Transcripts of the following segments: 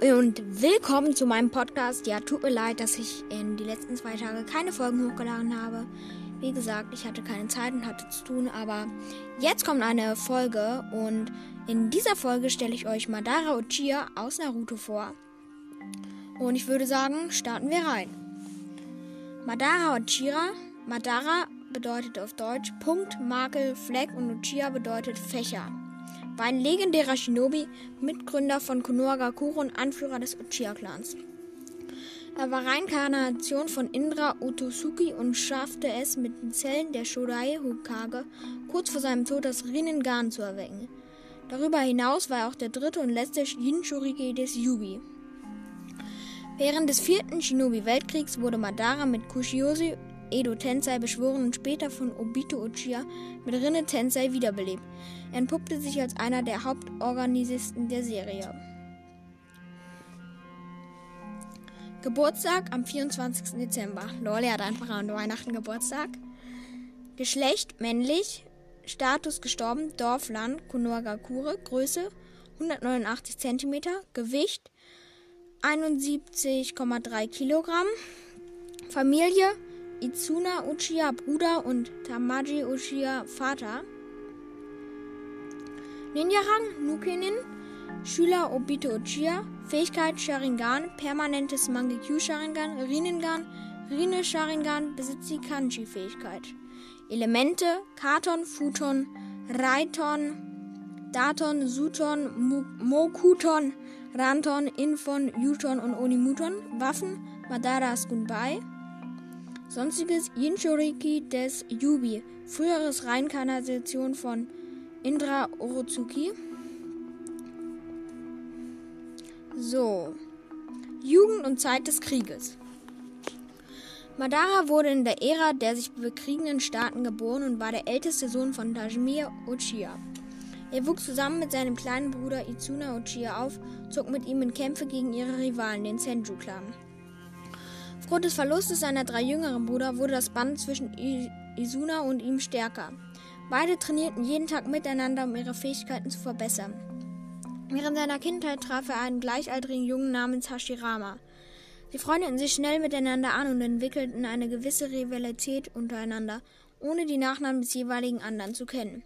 Und willkommen zu meinem Podcast. Ja, tut mir leid, dass ich in die letzten zwei Tage keine Folgen hochgeladen habe. Wie gesagt, ich hatte keine Zeit und hatte zu tun, aber jetzt kommt eine Folge und in dieser Folge stelle ich euch Madara Uchiha aus Naruto vor. Und ich würde sagen, starten wir rein. Madara Uchiha, Madara bedeutet auf Deutsch Punkt, Makel, Fleck und Uchiha bedeutet Fächer war ein legendärer Shinobi, Mitgründer von Konohagakure und Anführer des Uchiha-Clans. Er war Reinkarnation von Indra Otosuki und schaffte es mit den Zellen der Shodai Hokage kurz vor seinem Tod das Rinnegan zu erwecken. Darüber hinaus war er auch der dritte und letzte Jinchuriki des Yubi. Während des vierten Shinobi-Weltkriegs wurde Madara mit Kushiyoshi Edo Tensei beschworen und später von Obito Uchiha mit Rinne Tensei wiederbelebt. Er entpuppte sich als einer der Hauptorganisisten der Serie. Geburtstag am 24. Dezember. Lol, hat einfach an Weihnachten Geburtstag. Geschlecht männlich. Status gestorben. Dorfland Konohagakure. Größe 189 cm. Gewicht 71,3 Kilogramm. Familie Izuna Uchiha Bruder und Tamaji Uchiha Vater. Ninja-Rang Nukenin. Schüler Obito Uchiha. Fähigkeit Sharingan. Permanentes Mangekyu Sharingan. Rinnegan. Rinne Sharingan besitzt die Kanji-Fähigkeit. Elemente Katon, Futon, Raiton, Daton, Suton, Mokuton, Ranton, Infon, Yuton und Onimuton. Waffen Madaras Gunbai. Sonstiges Jinchuriki des Yubi, früheres Reinkarnation von Indra Orozuki. So. Jugend und Zeit des Krieges. Madara wurde in der Ära der sich bekriegenden Staaten geboren und war der älteste Sohn von Tajimir Uchiha. Er wuchs zusammen mit seinem kleinen Bruder Izuna Uchiha auf, zog mit ihm in Kämpfe gegen ihre Rivalen, den Senju-Clan. Aufgrund des Verlustes seiner drei jüngeren Brüder wurde das Band zwischen Izuna und ihm stärker. Beide trainierten jeden Tag miteinander, um ihre Fähigkeiten zu verbessern. Während seiner Kindheit traf er einen gleichaltrigen Jungen namens Hashirama. Sie freundeten sich schnell miteinander an und entwickelten eine gewisse Rivalität untereinander, ohne die Nachnamen des jeweiligen anderen zu kennen.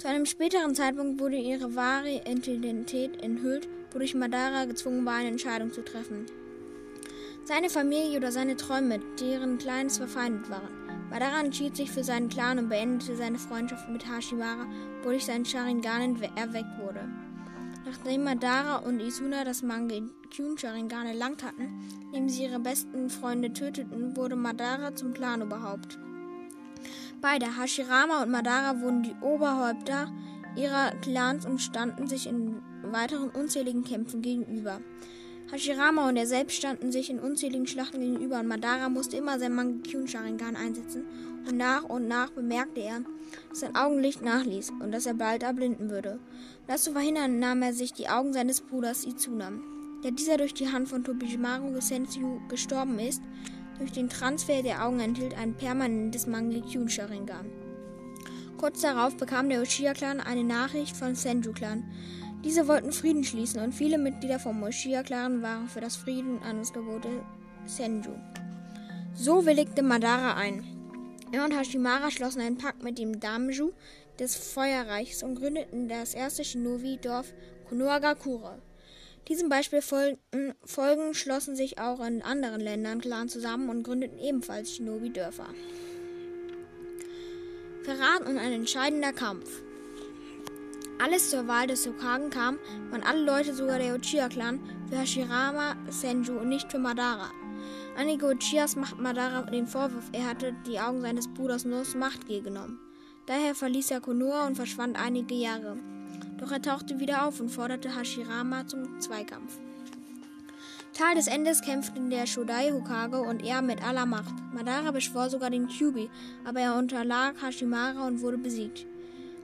Zu einem späteren Zeitpunkt wurde ihre wahre Identität enthüllt, wodurch Madara gezwungen war, eine Entscheidung zu treffen. Seine Familie oder seine Träume, deren Kleines verfeindet waren. Madara entschied sich für seinen Clan und beendete seine Freundschaft mit Hashimara, wodurch sein Sharingan erweckt wurde. Nachdem Madara und Isuna das Mangekyun Sharingan erlangt hatten, indem sie ihre besten Freunde töteten, wurde Madara zum Clanoberhaupt. Beide, Hashirama und Madara, wurden die Oberhäupter ihrer Clans und standen sich in weiteren unzähligen Kämpfen gegenüber. Hashirama und er selbst standen sich in unzähligen Schlachten gegenüber und Madara musste immer sein Mangekyun Sharingan einsetzen und nach und nach bemerkte er, dass sein Augenlicht nachließ und dass er bald erblinden würde. Um das zu verhindern, nahm er sich die Augen seines Bruders Izuna, der dieser durch die Hand von Tobimaru Senju gestorben ist. Durch den Transfer der Augen enthielt ein permanentes Mangekyun Sharingan. Kurz darauf bekam der Uchiha-Clan eine Nachricht von Senju-Clan, diese wollten Frieden schließen und viele Mitglieder vom Moshia-Clan waren für das Frieden an das Gebote Senju. So willigte Madara ein. Er und Hashimara schlossen einen Pakt mit dem Damju des Feuerreichs und gründeten das erste Shinobi-Dorf Konohagakure. Diesem Beispiel folgen, folgen schlossen sich auch in anderen Ländern Clans zusammen und gründeten ebenfalls Shinobi-Dörfer. Verrat und ein entscheidender Kampf. Alles zur Wahl des Hokagen kam, waren alle Leute, sogar der Uchiha-Clan, für Hashirama Senju und nicht für Madara. Einige Uchihas machten Madara den Vorwurf, er hatte die Augen seines Bruders nur aus Machtgier genommen. Daher verließ er Konoha und verschwand einige Jahre. Doch er tauchte wieder auf und forderte Hashirama zum Zweikampf. Tal des Endes kämpften der Shodai Hokage und er mit aller Macht. Madara beschwor sogar den Kyubi, aber er unterlag Hashimara und wurde besiegt.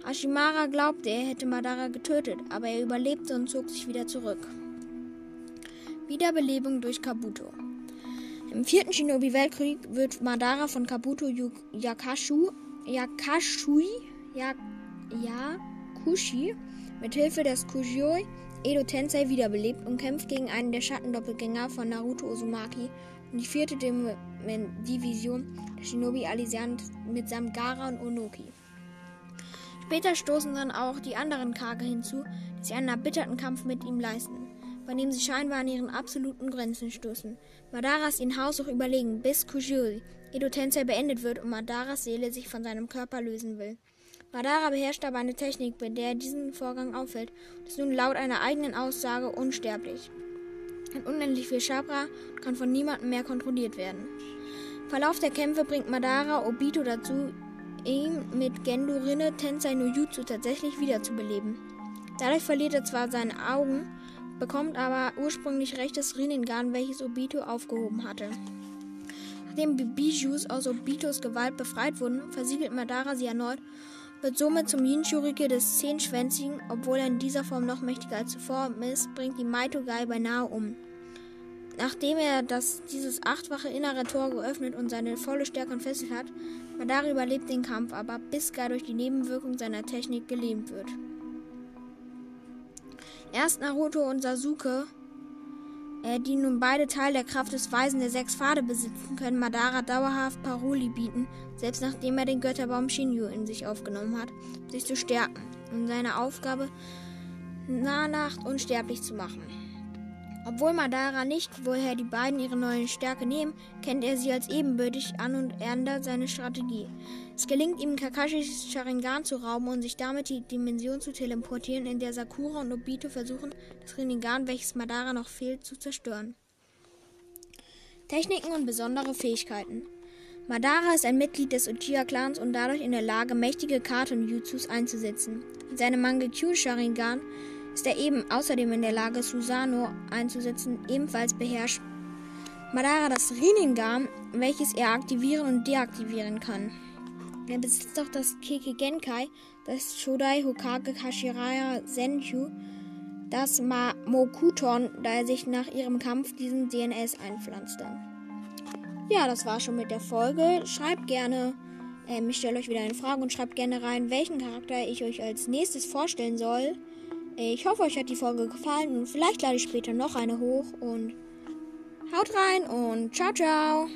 Ashimara glaubte, er hätte Madara getötet, aber er überlebte und zog sich wieder zurück. Wiederbelebung durch Kabuto. Im vierten Shinobi-Weltkrieg wird Madara von Kabuto Yakashu, Yakashui, Yak, Yakushi mit Hilfe des Kujioi Edo Tensei wiederbelebt und kämpft gegen einen der Schattendoppelgänger von Naruto Uzumaki und die vierte Dim Division der Shinobi Allianz mitsamt Gara und Onoki. Später stoßen dann auch die anderen Kage hinzu, die sich einen erbitterten Kampf mit ihm leisten, bei dem sie scheinbar an ihren absoluten Grenzen stoßen. Madara ist ihnen haushoch überlegen, bis Kujuri, Edo Tensei beendet wird und Madaras Seele sich von seinem Körper lösen will. Madara beherrscht aber eine Technik, bei der er diesen Vorgang auffällt und ist nun laut einer eigenen Aussage unsterblich. Hat unendlich viel Chabra und kann von niemandem mehr kontrolliert werden. Im Verlauf der Kämpfe bringt Madara Obito dazu, ihn mit Gendo Rinne Tensei no Jutsu tatsächlich wiederzubeleben. Dadurch verliert er zwar seine Augen, bekommt aber ursprünglich rechtes Rinnegan, welches Obito aufgehoben hatte. Nachdem die Bijus aus Obitos Gewalt befreit wurden, versiegelt Madara sie erneut wird somit zum Jinchurike des Zehnschwänzigen, obwohl er in dieser Form noch mächtiger als zuvor ist, bringt die Maito-Gai beinahe um. Nachdem er das, dieses achtfache innere Tor geöffnet und seine volle Stärke entfesselt hat, Madara überlebt den Kampf, aber bis gar durch die Nebenwirkung seiner Technik gelähmt wird. Erst Naruto und Sasuke, äh, die nun beide Teil der Kraft des Weisen der sechs Pfade besitzen, können Madara dauerhaft Paroli bieten, selbst nachdem er den Götterbaum Shinju in sich aufgenommen hat, sich zu stärken und seine Aufgabe Nacht unsterblich zu machen. Obwohl Madara nicht, woher die beiden ihre neue Stärke nehmen, kennt er sie als ebenbürtig an und ändert seine Strategie. Es gelingt ihm, Kakashis Sharingan zu rauben und sich damit die Dimension zu teleportieren, in der Sakura und Obito versuchen, das Rinnegan, welches Madara noch fehlt, zu zerstören. Techniken und besondere Fähigkeiten. Madara ist ein Mitglied des Uchiha-Clans und dadurch in der Lage, mächtige Katon-Jutsus einzusetzen. In seinem Mangekyo Sharingan ist er eben außerdem in der Lage, Susano einzusetzen, ebenfalls beherrscht Madara das Rinnegan, welches er aktivieren und deaktivieren kann. Er besitzt auch das Keke Genkai, das Shodai Hokage Hashiraya Senju, das Ma Mokuton, da er sich nach ihrem Kampf diesen DNS einpflanzte. Ja, das war schon mit der Folge. Schreibt gerne, ähm, ich stelle euch wieder eine Frage und schreibt gerne rein, welchen Charakter ich euch als nächstes vorstellen soll. Ich hoffe, euch hat die Folge gefallen und vielleicht lade ich später noch eine hoch und haut rein und ciao, ciao.